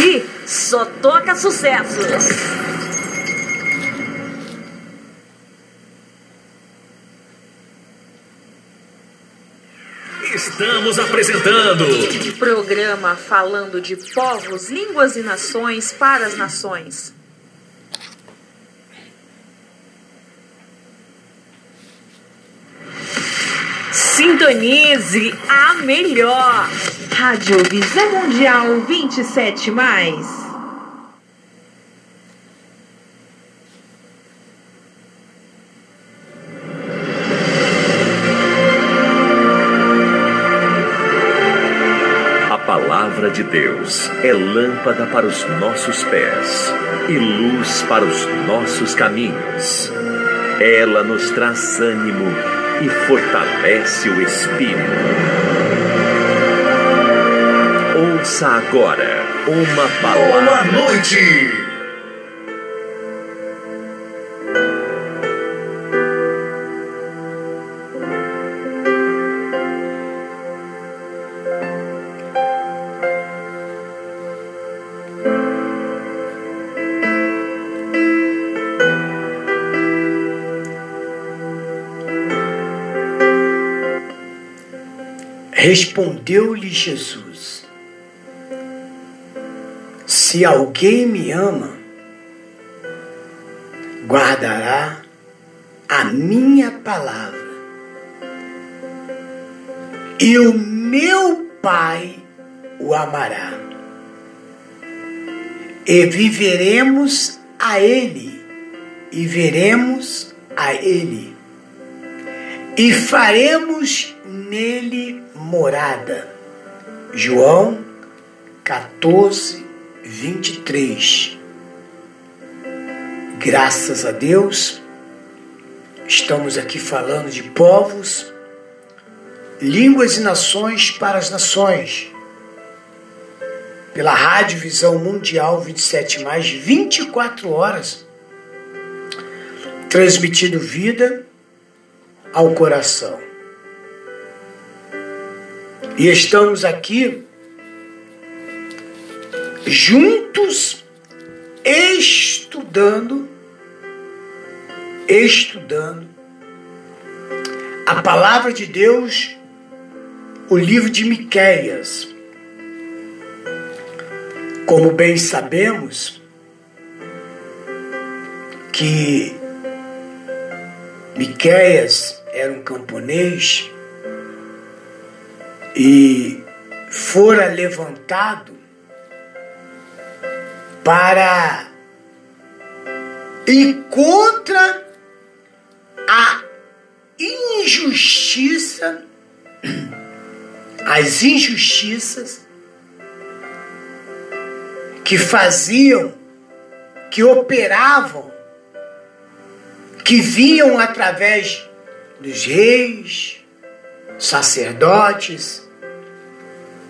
Aqui só toca sucessos. Estamos apresentando programa falando de povos, línguas e nações para as nações. Sintonize a melhor. Rádio Visão Mundial 27 mais. A palavra de Deus é lâmpada para os nossos pés e luz para os nossos caminhos. Ela nos traz ânimo e fortalece o espírito. Ouça agora uma palavra. Boa noite! Respondeu-lhe Jesus: Se alguém me ama, guardará a minha palavra, e o meu Pai o amará, e viveremos a Ele, e veremos a Ele, e faremos nele morada. João 14, 23. Graças a Deus, estamos aqui falando de povos, línguas e nações para as nações. Pela Rádio Visão Mundial 27, mais 24 horas, transmitindo vida ao coração. E estamos aqui juntos estudando estudando a palavra de Deus, o livro de Miqueias. Como bem sabemos que Miqueias era um camponês e fora levantado para ir contra a injustiça, as injustiças que faziam, que operavam, que vinham através dos reis, sacerdotes,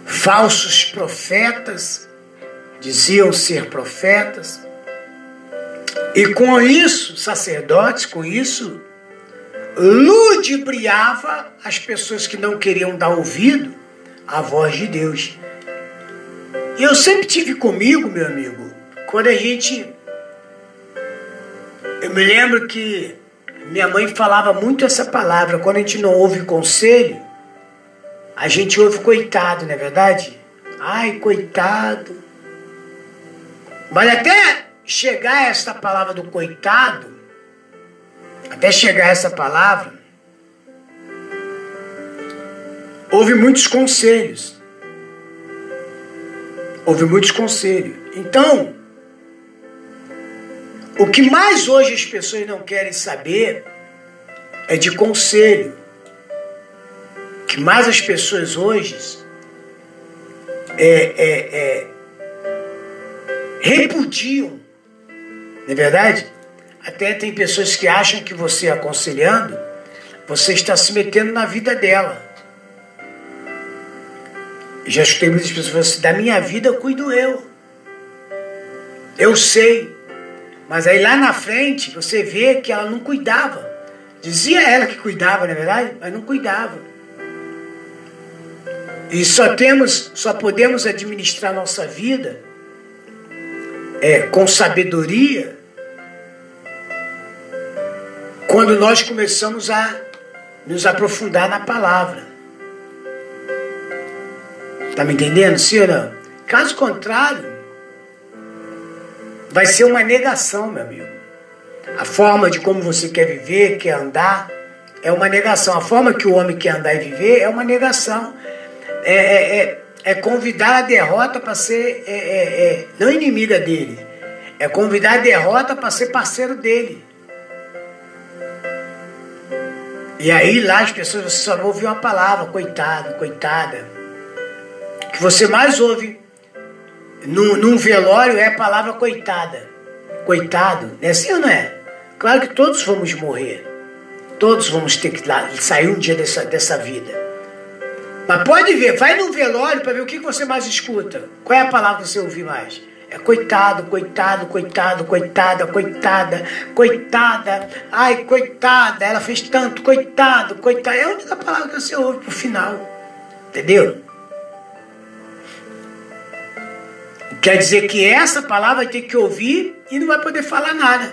falsos profetas, diziam ser profetas, e com isso, sacerdotes, com isso, ludibriava as pessoas que não queriam dar ouvido à voz de Deus. E eu sempre tive comigo, meu amigo, quando a gente. Eu me lembro que minha mãe falava muito essa palavra. Quando a gente não ouve conselho, a gente ouve coitado, não é verdade? Ai, coitado. Mas até chegar essa palavra do coitado, até chegar essa palavra, houve muitos conselhos. Houve muitos conselhos. Então, o que mais hoje as pessoas não querem saber é de conselho. O que mais as pessoas hoje é, é, é repudiam, não é verdade? Até tem pessoas que acham que você aconselhando, você está se metendo na vida dela. Já escutei muitas pessoas falando assim, da minha vida cuido eu. Eu sei. Mas aí lá na frente você vê que ela não cuidava. Dizia ela que cuidava, não é verdade? Mas não cuidava. E só temos, só podemos administrar nossa vida é, com sabedoria quando nós começamos a nos aprofundar na palavra. Está me entendendo, não? Caso contrário, vai ser uma negação, meu amigo. A forma de como você quer viver, quer andar, é uma negação. A forma que o homem quer andar e viver é uma negação. É, é, é, é convidar a derrota para ser, é, é, é, não inimiga dele, é convidar a derrota para ser parceiro dele. E aí lá as pessoas, você só ouve uma palavra, coitado, coitada. O que você mais ouve num, num velório é a palavra coitada. Coitado, é assim ou não é? Claro que todos vamos morrer. Todos vamos ter que sair um dia dessa, dessa vida. Mas pode ver, vai no velório para ver o que você mais escuta. Qual é a palavra que você ouve mais? É coitado, coitado, coitado, coitada, coitada, coitada, ai, coitada, ela fez tanto, coitado, coitada. É a única palavra que você ouve pro final. Entendeu? Quer dizer que essa palavra ter que ouvir e não vai poder falar nada.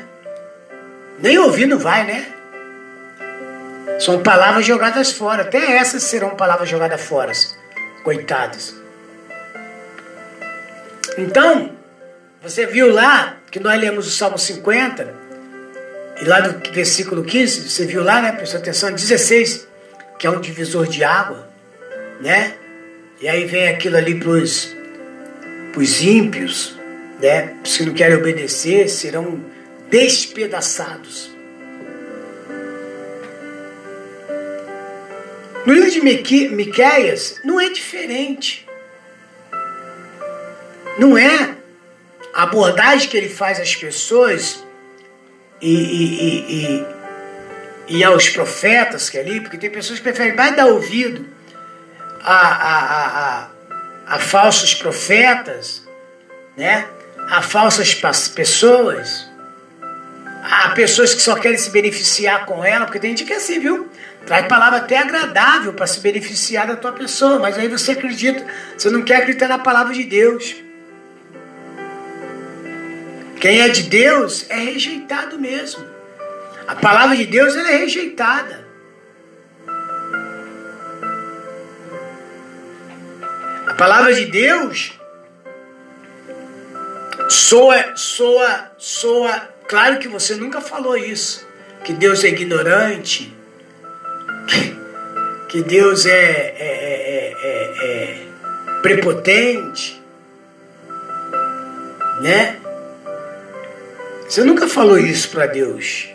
Nem ouvir não vai, né? São palavras jogadas fora. Até essas serão palavras jogadas fora. Coitadas. Então, você viu lá que nós lemos o Salmo 50, e lá no versículo 15, você viu lá, né? Prestou atenção, 16, que é um divisor de água, né? E aí vem aquilo ali para os ímpios, né? Que não querem obedecer serão despedaçados. No livro de Miqueias não é diferente. Não é a abordagem que ele faz às pessoas e, e, e, e, aos profetas que é ali, porque tem pessoas que preferem mais dar ouvido a, a, a, a, a falsos profetas, né? a falsas pessoas, a pessoas que só querem se beneficiar com ela, porque tem gente que é assim, viu? Traz palavra até agradável para se beneficiar da tua pessoa, mas aí você acredita, você não quer acreditar na palavra de Deus. Quem é de Deus é rejeitado mesmo. A palavra de Deus ela é rejeitada. A palavra de Deus soa, soa, soa. Claro que você nunca falou isso. Que Deus é ignorante. Que, Deus é, é, é, é, é prepotente. Né? Você nunca falou isso para Deus.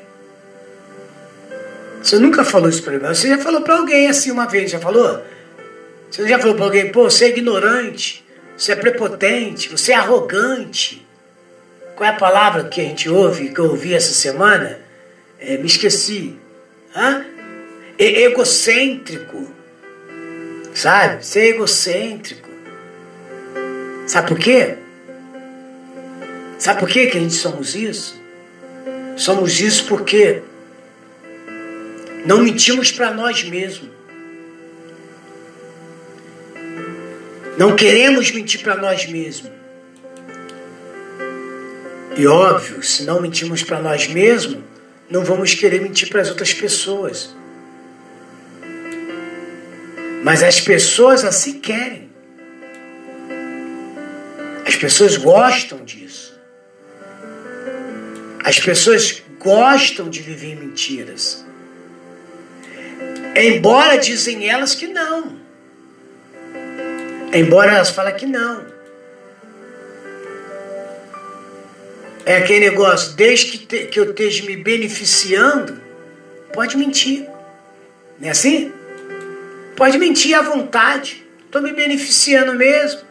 Você nunca falou isso para Deus. Você já falou para alguém assim uma vez, já falou? Você já falou para alguém, pô, você é ignorante, você é prepotente, você é arrogante. Qual é a palavra que a gente ouve, que eu ouvi essa semana? É, me esqueci. Hã? Egocêntrico. Sabe? Ser egocêntrico. Sabe por quê? Sabe por que, que a gente somos isso? Somos isso porque não mentimos para nós mesmos. Não queremos mentir para nós mesmos. E óbvio, se não mentimos para nós mesmos, não vamos querer mentir para as outras pessoas. Mas as pessoas assim querem. As pessoas gostam disso. As pessoas gostam de viver mentiras. Embora dizem elas que não. Embora elas falem que não. É aquele negócio, desde que, te, que eu esteja me beneficiando, pode mentir. Não é assim? Pode mentir à vontade. Estou me beneficiando mesmo.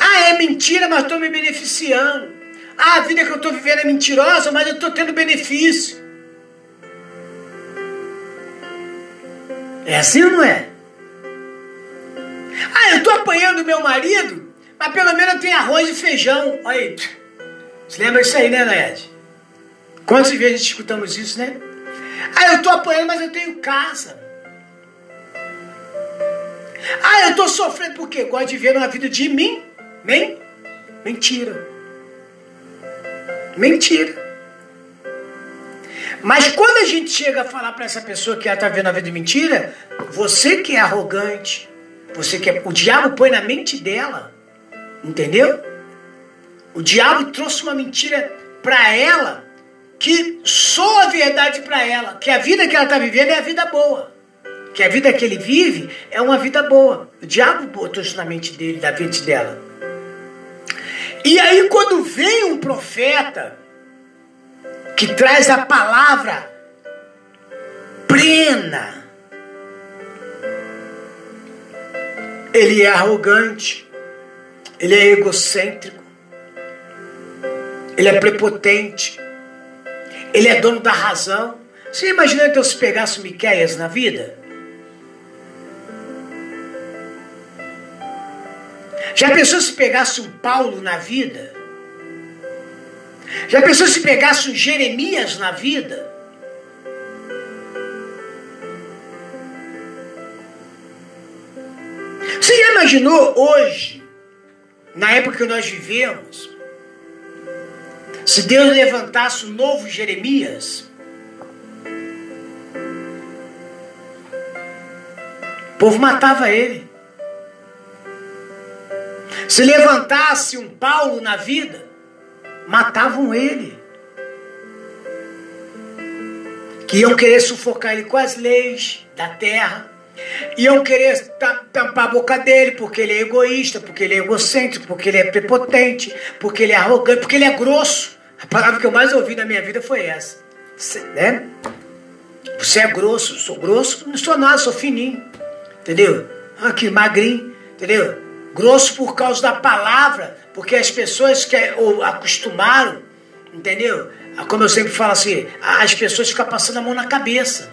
Ah, é mentira, mas estou me beneficiando. Ah, a vida que eu estou vivendo é mentirosa, mas eu estou tendo benefício. É assim ou não é? Ah, eu estou apanhando meu marido, mas pelo menos tenho arroz e feijão. Olha aí. Você lembra disso aí, né, Naed? Quantas vezes escutamos isso, né? Ah, eu estou apanhando, mas eu tenho casa. Ah, eu estou sofrendo porque gosto de ver uma vida de mim Men mentira. Mentira. Mas quando a gente chega a falar para essa pessoa que ela está vendo a vida de mentira, você que é arrogante, você que é, o diabo põe na mente dela, entendeu? O diabo trouxe uma mentira para ela que só a verdade para ela, que a vida que ela está vivendo é a vida boa. Que a vida que ele vive é uma vida boa. O diabo botou isso na mente dele, da mente dela. E aí, quando vem um profeta que traz a palavra plena, ele é arrogante, ele é egocêntrico, ele é prepotente, ele é dono da razão. Você imagina então se pegasse Miquéias na vida? Já pensou se pegasse um Paulo na vida? Já pensou se pegasse um Jeremias na vida? Você já imaginou hoje, na época que nós vivemos, se Deus levantasse um novo Jeremias? O povo matava ele. Se levantasse um Paulo na vida, matavam ele. Que iam querer sufocar ele com as leis da terra. Iam querer tampar a boca dele porque ele é egoísta, porque ele é egocêntrico, porque ele é prepotente, porque ele é arrogante, porque ele é grosso. A palavra que eu mais ouvi na minha vida foi essa. Você, né? Você é grosso, sou grosso, não sou nada, sou fininho. Entendeu? Aqui, magrinho, entendeu? Grosso por causa da palavra, porque as pessoas que ou acostumaram, entendeu? Como eu sempre falo assim, as pessoas ficam passando a mão na cabeça.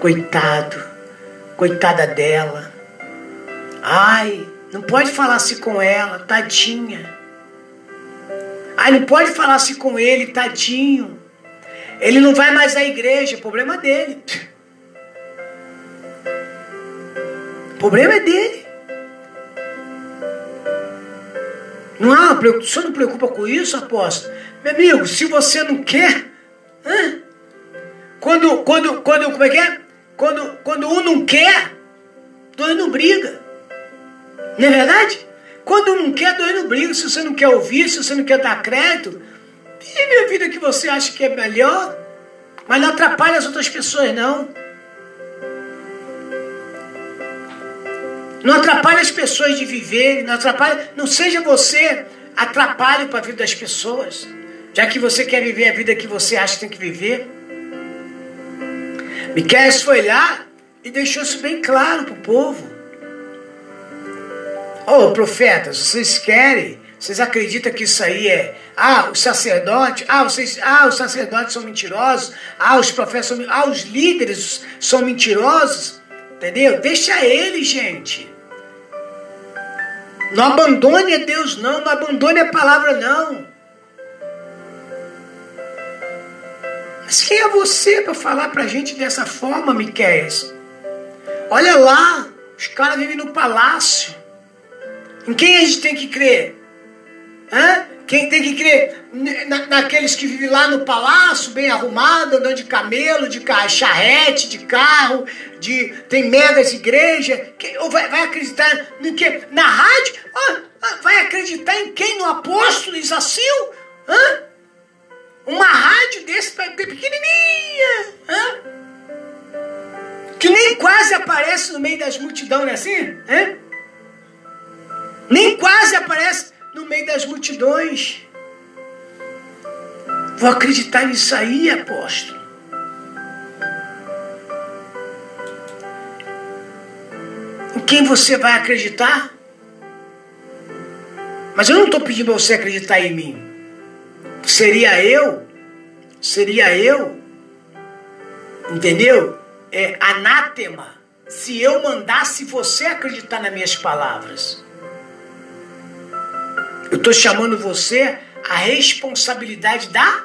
Coitado, coitada dela. Ai, não pode falar assim com ela, tadinha. Ai, não pode falar assim com ele, tadinho. Ele não vai mais à igreja, problema dele. O problema é dele. Não há, você não preocupa com isso, apóstolo? Meu amigo, se você não quer, quando, quando, quando, como é que é? Quando, quando um não quer, dois não briga. Não é verdade? Quando não quer, dois não briga. Se você não quer ouvir, se você não quer dar crédito, vive a vida que você acha que é melhor, mas não atrapalha as outras pessoas, não. Não atrapalhe as pessoas de viver, não atrapalhe, não seja você atrapalho para a vida das pessoas, já que você quer viver a vida que você acha que tem que viver. Miquel foi lá e deixou isso bem claro para o povo. Ô oh, profetas, vocês querem? Vocês acreditam que isso aí é. Ah, os sacerdotes, ah, vocês, ah, os sacerdotes são mentirosos, ah, os profetas são ah, os líderes são mentirosos. Entendeu? Deixa ele, gente. Não abandone a Deus, não. Não abandone a palavra, não. Mas quem é você para falar para a gente dessa forma, Miquéias? Olha lá, os caras vivem no palácio. Em quem a gente tem que crer? Hã? Quem tem que crer na, naqueles que vivem lá no palácio, bem arrumado, andando de camelo, de charrete, de carro, de tem megas igrejas, ou vai, vai acreditar no que? Na rádio? vai acreditar em quem? No apóstolo Isacil? Hã? Uma rádio desse pequenininha, hã? que nem quase aparece no meio das multidões, não é assim? Hã? Nem quase aparece no meio das multidões. Vou acreditar nisso aí, apóstolo. Em quem você vai acreditar? Mas eu não estou pedindo você acreditar em mim. Seria eu? Seria eu? Entendeu? É anátema se eu mandasse você acreditar nas minhas palavras. Eu estou chamando você à responsabilidade da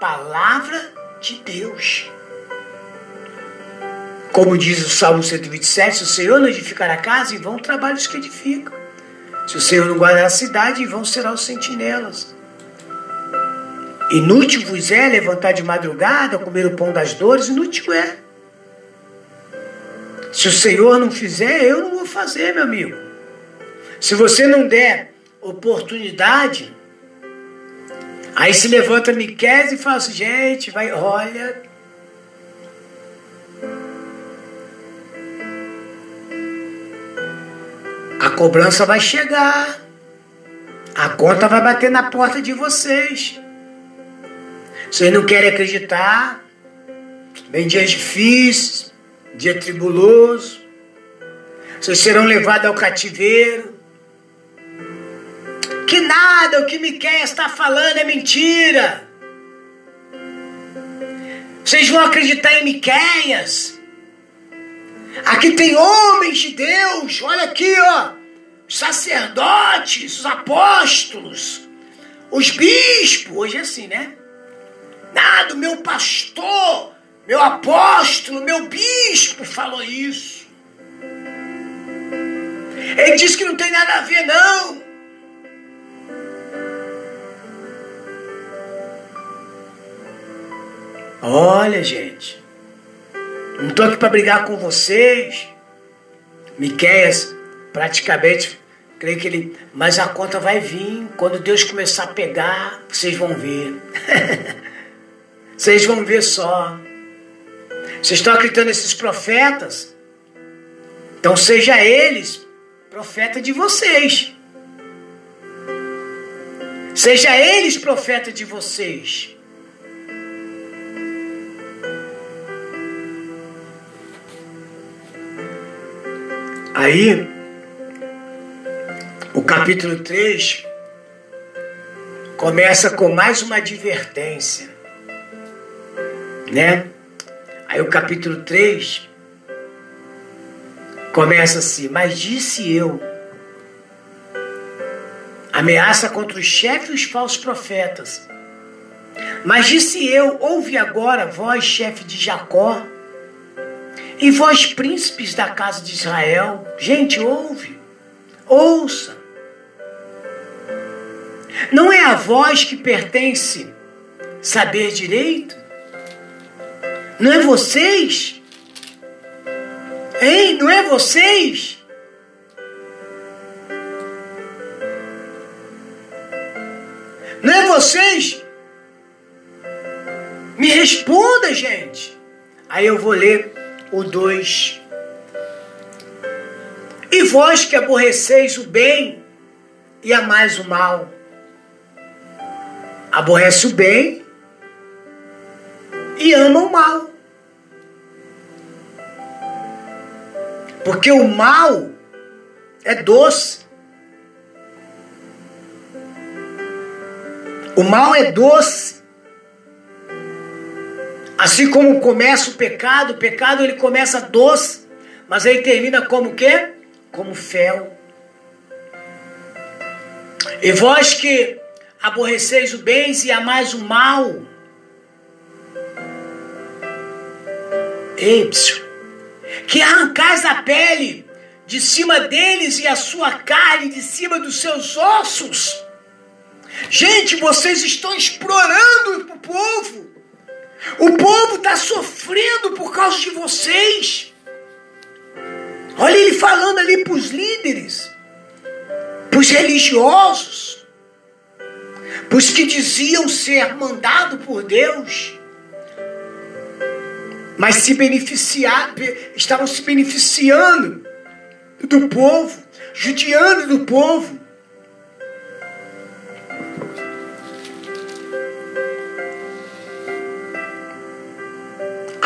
palavra de Deus. Como diz o Salmo 127, o Senhor não edificar a casa, vão trabalhos que edificam. Se o Senhor não guardar a cidade, vão serão os sentinelas. Inútil vos é levantar de madrugada, comer o pão das dores, inútil é. Se o Senhor não fizer, eu não vou fazer, meu amigo. Se você não der oportunidade, aí se levanta Miquel e fala assim, gente, vai, olha. A cobrança vai chegar. A conta vai bater na porta de vocês. Vocês não querem acreditar? Vem dias difíceis, dia tribuloso. Vocês serão levados ao cativeiro. Nada, o que Miqueias está falando é mentira. Vocês vão acreditar em Miqueias? Aqui tem homens de Deus, olha aqui, ó. Sacerdotes, os apóstolos, os bispos, hoje é assim, né? Nada, meu pastor, meu apóstolo, meu bispo falou isso. Ele disse que não tem nada a ver, não. Olha, gente. Não estou aqui para brigar com vocês. Miqueias, praticamente, creio que ele. Mas a conta vai vir. Quando Deus começar a pegar, vocês vão ver. Vocês vão ver só. Vocês estão acreditando nesses profetas? Então seja eles profeta de vocês. Seja eles profeta de vocês. Aí, o capítulo 3 começa com mais uma advertência né? Aí o capítulo 3 começa assim: Mas disse eu, ameaça contra os chefes e os falsos profetas. Mas disse eu: Ouve agora, vós, chefe de Jacó, e vós, príncipes da casa de Israel. Gente, ouve, ouça. Não é a vós que pertence saber direito? Não é vocês? Hein? Não é vocês? Não é vocês? Me responda, gente. Aí eu vou ler o 2. E vós que aborreceis o bem e amais o mal. Aborrece o bem e ama o mal. Porque o mal é doce. O mal é doce. Assim como começa o pecado, o pecado ele começa doce, mas ele termina como quê? Como fel. E vós que aborreceis o bem e amais o mal, Epsilon, que arrancais a pele de cima deles e a sua carne de cima dos seus ossos. Gente, vocês estão explorando o povo. O povo está sofrendo por causa de vocês. Olha ele falando ali para os líderes, para os religiosos, para os que diziam ser mandado por Deus mas se beneficiar, estavam se beneficiando do povo, judiando do povo.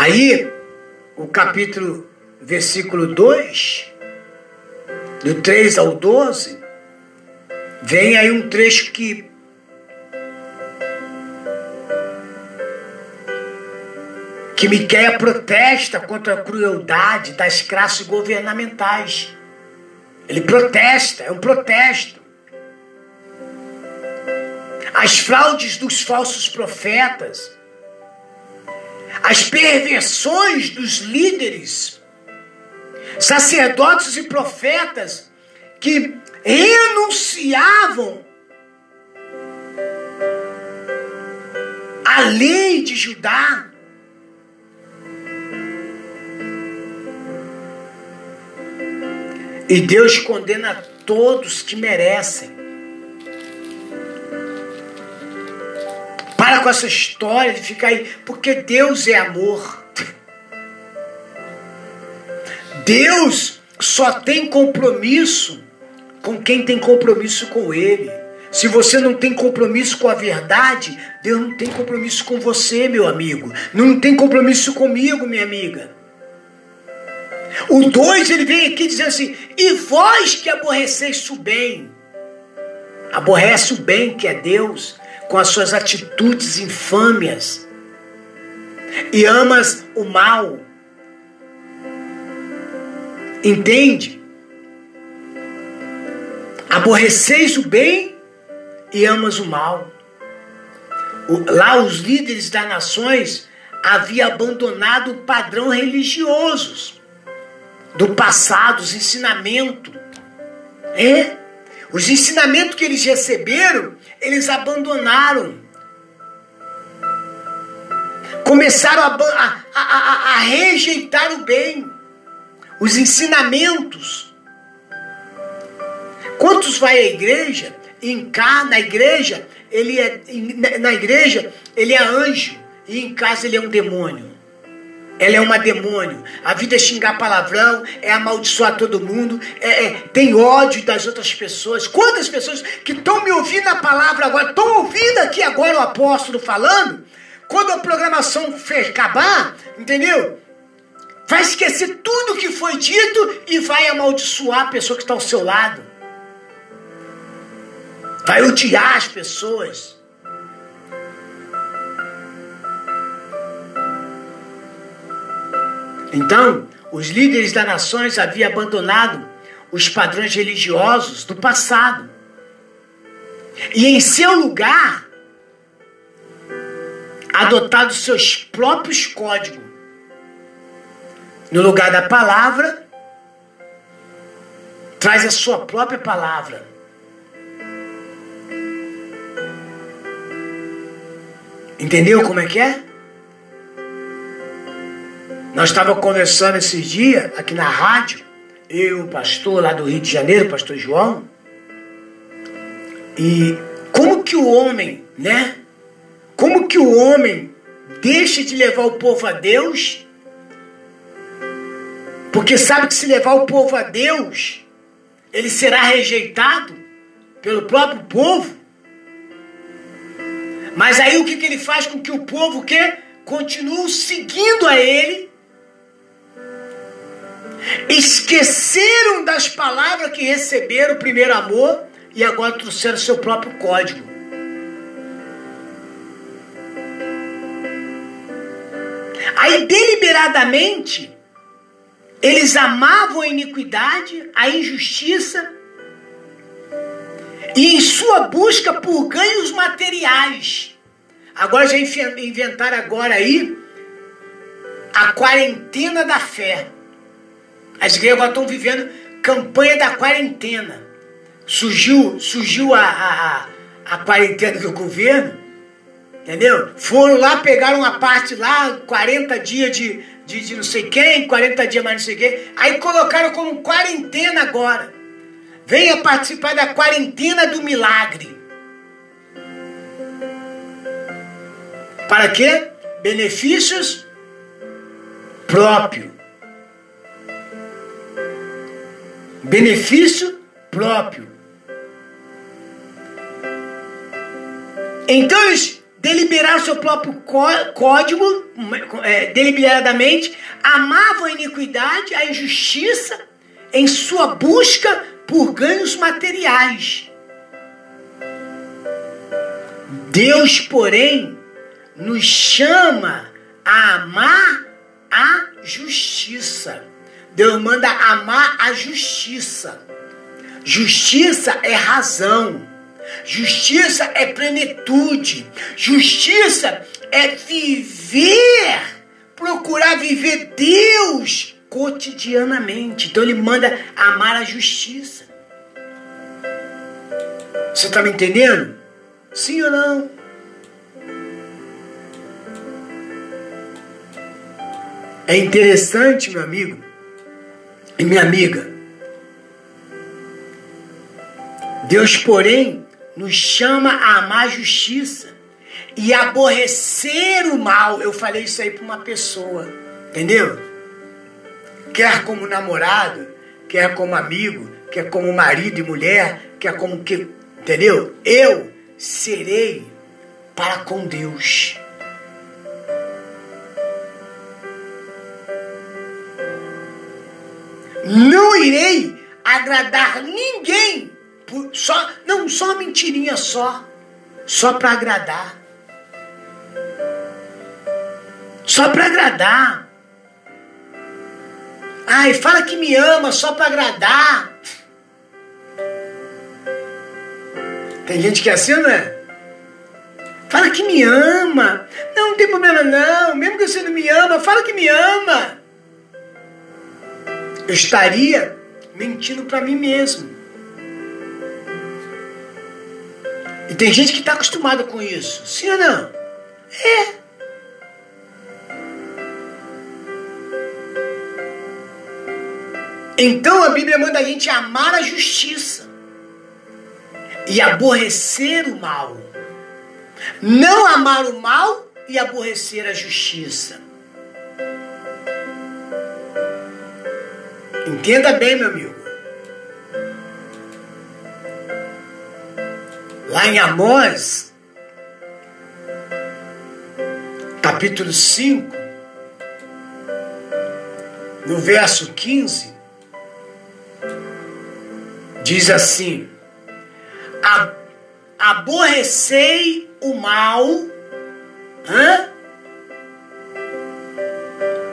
Aí, o capítulo, versículo 2, do 3 ao 12, vem aí um trecho que que Miquéia protesta contra a crueldade das classes governamentais. Ele protesta, é um protesto. As fraudes dos falsos profetas, as perversões dos líderes, sacerdotes e profetas que renunciavam a lei de Judá. E Deus condena todos que merecem. Para com essa história de ficar aí, porque Deus é amor. Deus só tem compromisso com quem tem compromisso com Ele. Se você não tem compromisso com a verdade, Deus não tem compromisso com você, meu amigo. Não tem compromisso comigo, minha amiga. O 2 ele vem aqui dizendo assim: E vós que aborreceis o bem, aborrece o bem que é Deus, com as suas atitudes infâmias, e amas o mal. Entende? Aborreceis o bem e amas o mal. Lá os líderes das nações haviam abandonado o padrão religioso do passado, os ensinamentos. É? Os ensinamentos que eles receberam, eles abandonaram. Começaram a, a, a, a rejeitar o bem, os ensinamentos. Quantos vai à igreja? Em cá, na igreja, ele é na igreja ele é anjo e em casa ele é um demônio. Ela é uma demônio. A vida é xingar palavrão, é amaldiçoar todo mundo, é, é tem ódio das outras pessoas. Quantas pessoas que estão me ouvindo a palavra agora, estão ouvindo aqui agora o apóstolo falando, quando a programação acabar, entendeu? Vai esquecer tudo que foi dito e vai amaldiçoar a pessoa que está ao seu lado. Vai odiar as pessoas. Então, os líderes das nações haviam abandonado os padrões religiosos do passado. E em seu lugar, adotado seus próprios códigos. No lugar da palavra, traz a sua própria palavra. Entendeu como é que é? Nós estávamos conversando esses dias aqui na rádio, eu, o pastor lá do Rio de Janeiro, o pastor João, e como que o homem, né? Como que o homem deixa de levar o povo a Deus? Porque sabe que se levar o povo a Deus, ele será rejeitado pelo próprio povo. Mas aí o que, que ele faz com que o povo que continue seguindo a ele esqueceram das palavras que receberam o primeiro amor e agora trouxeram seu próprio código. Aí deliberadamente eles amavam a iniquidade, a injustiça e em sua busca por ganhos materiais. Agora já inventaram agora aí a quarentena da fé. As igrejas agora estão vivendo campanha da quarentena. Surgiu, surgiu a, a, a, quarentena do governo, entendeu? Foram lá, pegaram uma parte lá, 40 dias de, de, de não sei quem, 40 dias mais não sei quem, aí colocaram como quarentena agora. Venha participar da quarentena do milagre. Para quê? Benefícios próprios. Benefício próprio. Então eles deliberaram seu próprio código, é, deliberadamente, amavam a iniquidade, a injustiça, em sua busca por ganhos materiais. Deus, porém, nos chama a amar a justiça. Deus manda amar a justiça. Justiça é razão. Justiça é plenitude. Justiça é viver, procurar viver Deus cotidianamente. Então ele manda amar a justiça. Você está me entendendo? Sim ou não? É interessante, meu amigo e minha amiga. Deus, porém, nos chama a amar justiça e aborrecer o mal. Eu falei isso aí para uma pessoa, entendeu? Quer como namorado, quer como amigo, quer como marido e mulher, quer como que, entendeu? Eu serei para com Deus. Não irei agradar ninguém, só não só mentirinha só, só para agradar. Só para agradar. Ai, fala que me ama só para agradar. Tem gente que é assim, não é? Fala que me ama. Não, não tem problema não. Mesmo que você não me ama, fala que me ama. Eu estaria mentindo para mim mesmo. E tem gente que está acostumada com isso. Sim ou não? É. Então a Bíblia manda a gente amar a justiça e aborrecer o mal. Não amar o mal e aborrecer a justiça. Entenda bem, meu amigo. Lá em Amós, capítulo 5, no verso 15, diz assim: aborrecei o mal. Hã?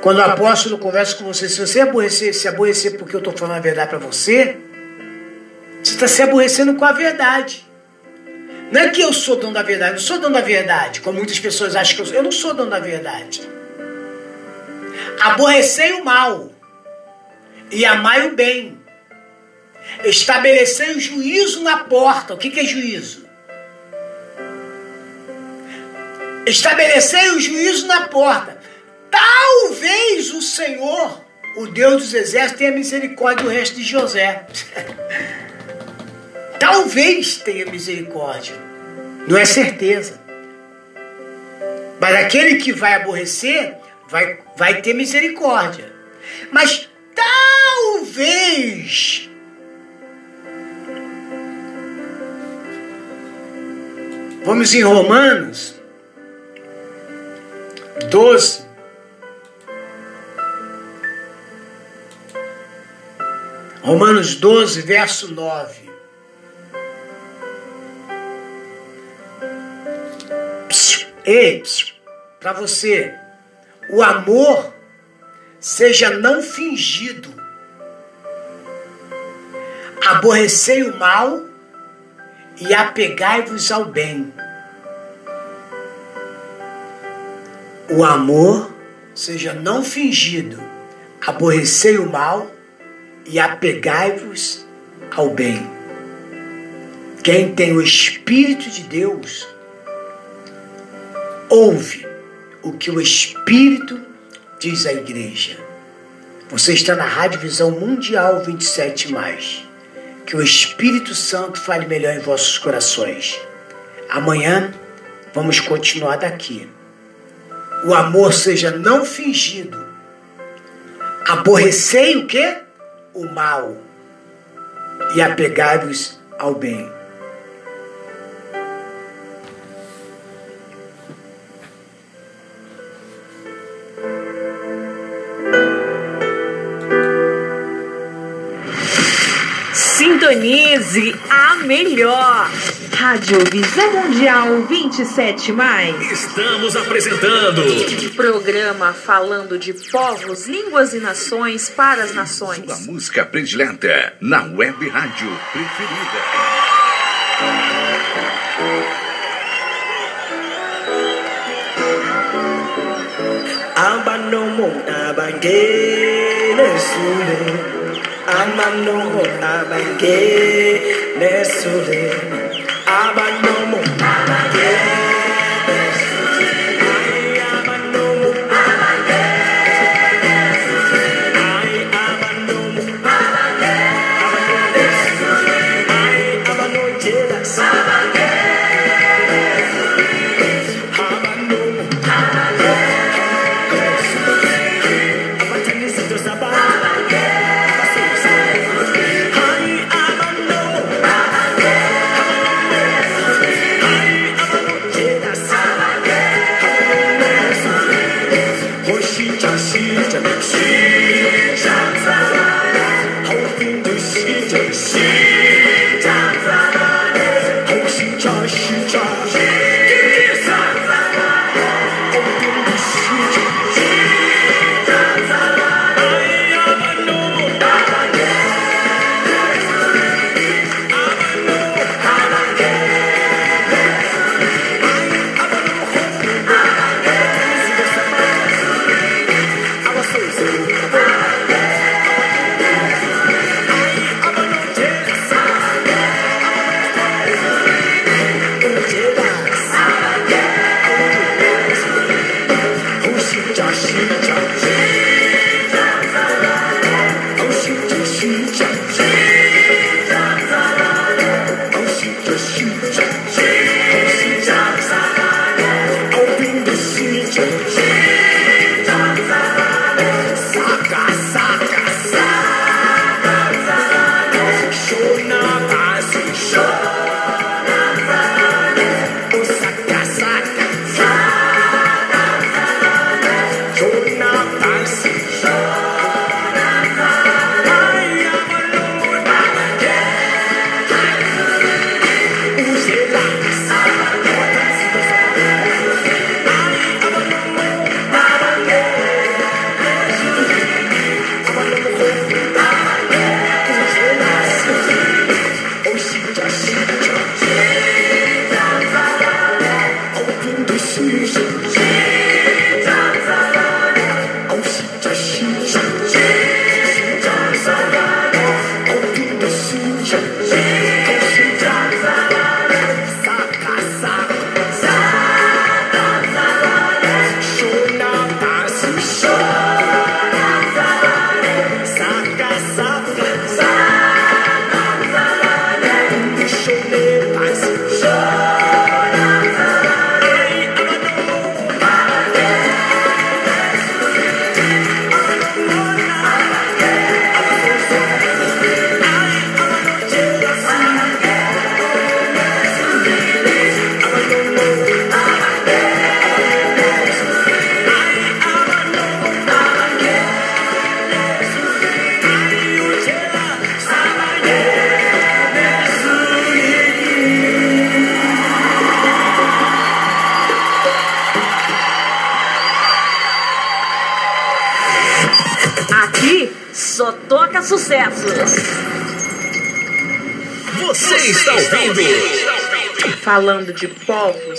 Quando o apóstolo conversa com você, se você aborrecer, se aborrecer porque eu estou falando a verdade para você, você está se aborrecendo com a verdade. Não é que eu sou dono da verdade, eu não sou dono da verdade, como muitas pessoas acham que eu sou. Eu não sou dono da verdade. Aborrecei o mal e amai o bem. Estabelecei o juízo na porta. O que, que é juízo? Estabelecei o juízo na porta. Talvez o Senhor, o Deus dos exércitos, tenha misericórdia do resto de José. Talvez tenha misericórdia. Não é certeza. Mas aquele que vai aborrecer, vai, vai ter misericórdia. Mas talvez Vamos em Romanos 12. Romanos 12, verso 9. Ei, para você, o amor seja não fingido. Aborrecei o mal e apegai-vos ao bem. O amor seja não fingido, aborrecei o mal e apegai-vos ao bem. Quem tem o Espírito de Deus, ouve o que o Espírito diz à igreja. Você está na Rádio Visão Mundial 27. Mais. Que o Espírito Santo fale melhor em vossos corações. Amanhã vamos continuar daqui. O amor seja não fingido. Aborrecei o que? O mal. E apegai-vos ao bem. Sintonize a melhor. Rádio Visão Mundial 27 mais. Estamos apresentando programa falando de povos, línguas e nações para as nações. Sua música predileta na web rádio preferida. Abanomo abangele sule i'm a new one i'm a abano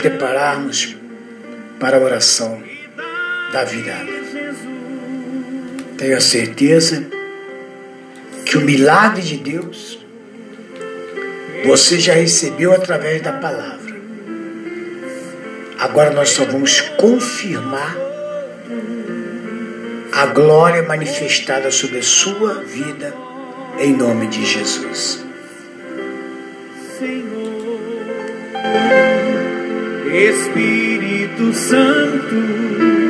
Prepararmos para a oração da virada. Tenho a certeza que o milagre de Deus você já recebeu através da palavra. Agora nós só vamos confirmar a glória manifestada sobre a sua vida, em nome de Jesus. Espírito Santo,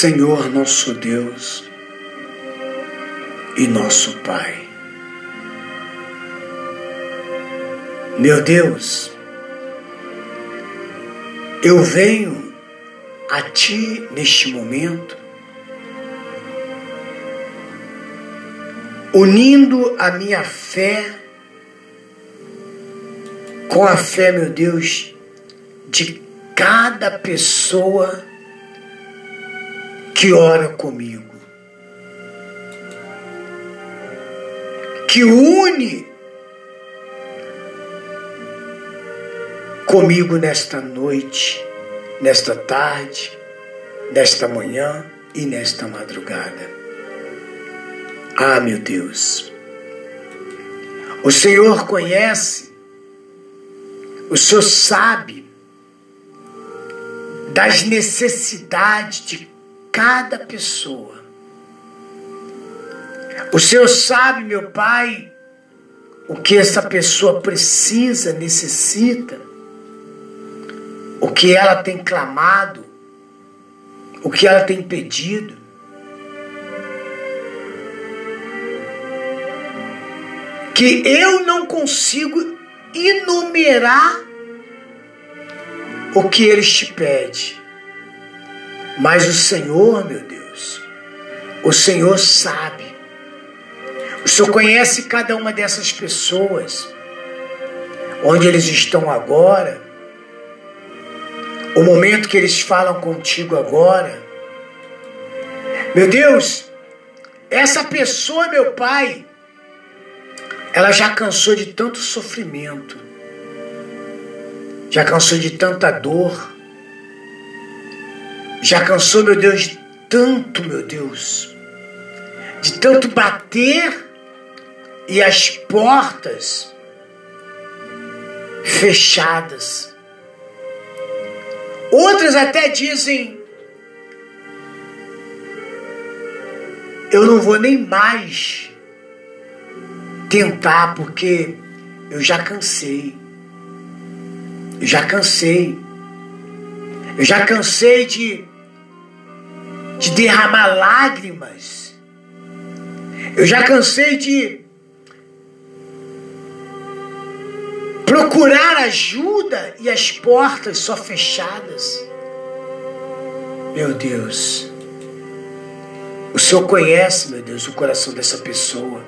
Senhor nosso Deus e nosso Pai. Meu Deus, eu venho a Ti neste momento, unindo a minha fé com a fé, meu Deus, de cada pessoa que ora comigo, que une comigo nesta noite, nesta tarde, nesta manhã e nesta madrugada. Ah, meu Deus, o Senhor conhece, o Senhor sabe das necessidades de cada pessoa. O Senhor sabe, meu Pai, o que essa pessoa precisa, necessita, o que ela tem clamado, o que ela tem pedido. Que eu não consigo enumerar o que eles te pedem. Mas o Senhor, meu Deus, o Senhor sabe. O Senhor conhece cada uma dessas pessoas, onde eles estão agora, o momento que eles falam contigo agora. Meu Deus, essa pessoa, meu Pai, ela já cansou de tanto sofrimento, já cansou de tanta dor, já cansou, meu Deus, de tanto, meu Deus, de tanto bater e as portas fechadas. Outras até dizem: eu não vou nem mais tentar, porque eu já cansei. Eu já cansei. Eu já cansei de, de derramar lágrimas. Eu já cansei de procurar ajuda e as portas só fechadas. Meu Deus. O Senhor conhece, meu Deus, o coração dessa pessoa.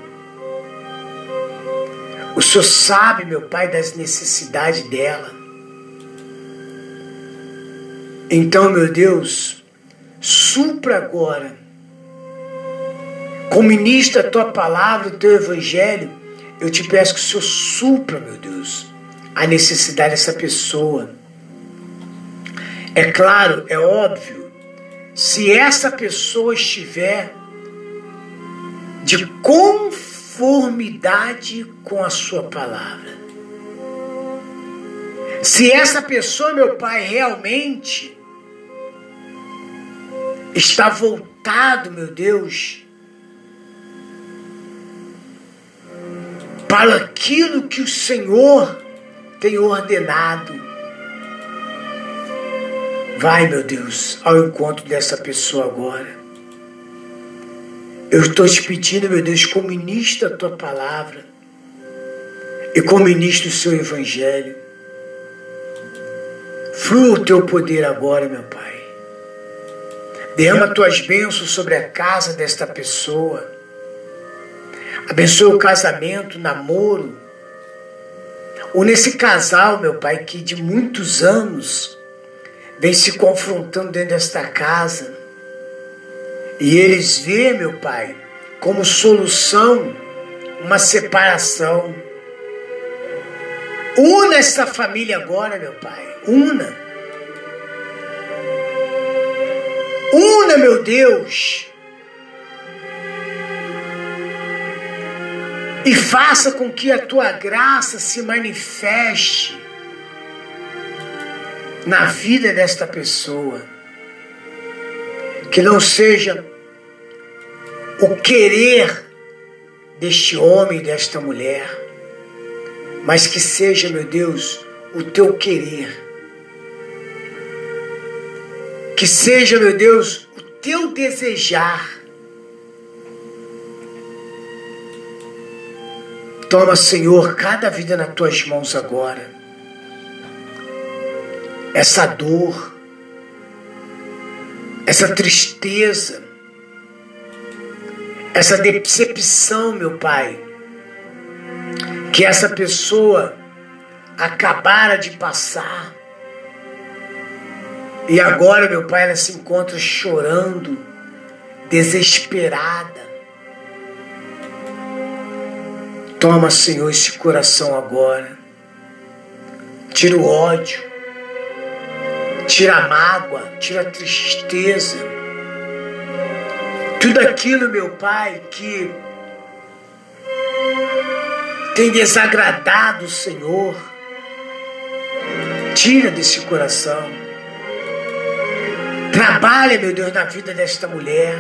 O Senhor sabe, meu Pai, das necessidades dela. Então, meu Deus, supra agora, como ministra a tua palavra, o teu evangelho, eu te peço que o Senhor supra, meu Deus, a necessidade dessa pessoa. É claro, é óbvio, se essa pessoa estiver de conformidade com a sua palavra. Se essa pessoa, meu Pai, realmente está voltado, meu Deus, para aquilo que o Senhor tem ordenado Vai, meu Deus, ao encontro dessa pessoa agora. Eu estou te pedindo, meu Deus, como ministro a tua palavra e como ministro o seu evangelho. Flua o teu poder agora, meu Pai. Derrama tuas bênçãos sobre a casa desta pessoa. Abençoa o casamento, o namoro. Ou nesse casal, meu Pai, que de muitos anos vem se confrontando dentro desta casa. E eles vê, meu Pai, como solução uma separação. Una esta família agora, meu Pai. Una. Una, meu Deus. E faça com que a tua graça se manifeste na vida desta pessoa. Que não seja o querer deste homem desta mulher, mas que seja, meu Deus, o teu querer. Que seja, meu Deus, o teu desejar. Toma, Senhor, cada vida nas tuas mãos agora essa dor, essa tristeza, essa decepção, meu Pai, que essa pessoa acabara de passar. E agora, meu Pai, ela se encontra chorando, desesperada. Toma, Senhor, esse coração agora. Tira o ódio tira a mágoa, tira a tristeza, tudo aquilo, meu Pai, que tem desagradado o Senhor, tira desse coração. Trabalha, meu Deus, na vida desta mulher.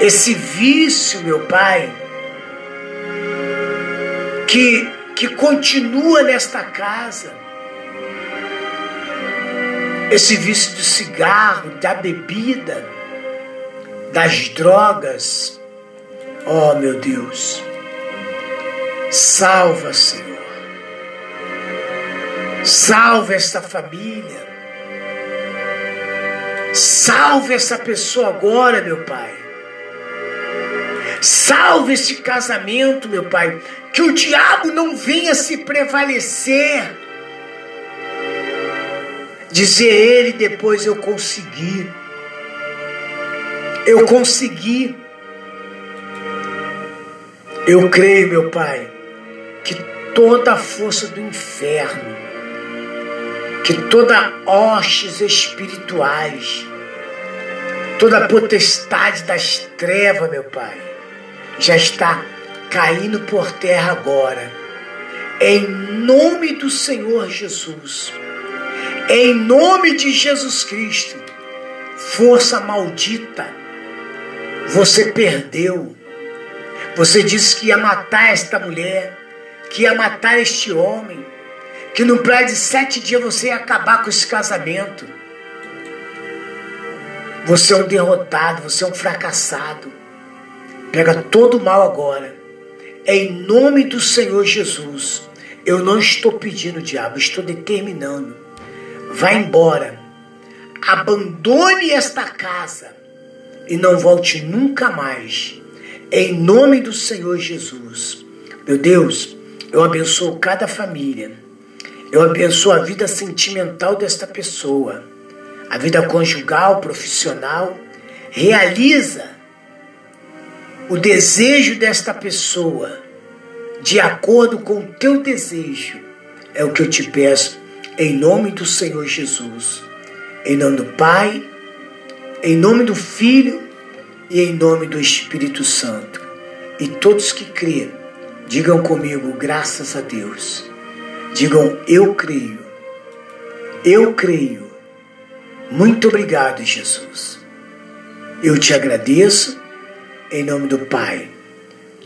Esse vício, meu Pai, que, que continua nesta casa esse vício do cigarro, da bebida, das drogas. Oh, meu Deus, salva, Senhor. Salva esta família. Salve essa pessoa agora, meu Pai. Salve este casamento, meu Pai. Que o diabo não venha se prevalecer Dizer ele depois eu consegui. Eu consegui. Eu creio, meu Pai, que toda a força do inferno, que toda hostes espirituais, toda potestade das trevas, meu Pai, já está caindo por terra agora. Em nome do Senhor Jesus. Em nome de Jesus Cristo, força maldita, Você perdeu. Você disse que ia matar esta mulher, que ia matar este homem, que no prazo de sete dias você ia acabar com esse casamento. Você é um derrotado, você é um fracassado. Pega todo o mal agora. Em nome do Senhor Jesus. Eu não estou pedindo, diabo, estou determinando. Vá embora. Abandone esta casa e não volte nunca mais. Em nome do Senhor Jesus. Meu Deus, eu abençoo cada família. Eu abençoo a vida sentimental desta pessoa, a vida conjugal, profissional. Realiza o desejo desta pessoa de acordo com o teu desejo. É o que eu te peço, em nome do Senhor Jesus. Em nome do Pai, em nome do Filho e em nome do Espírito Santo. E todos que crêem, digam comigo, graças a Deus. Digam, eu creio. Eu creio. Muito obrigado, Jesus. Eu te agradeço em nome do Pai,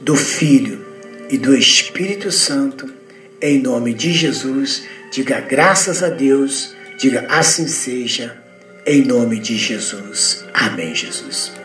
do Filho e do Espírito Santo, em nome de Jesus. Diga graças a Deus, diga assim seja, em nome de Jesus. Amém, Jesus.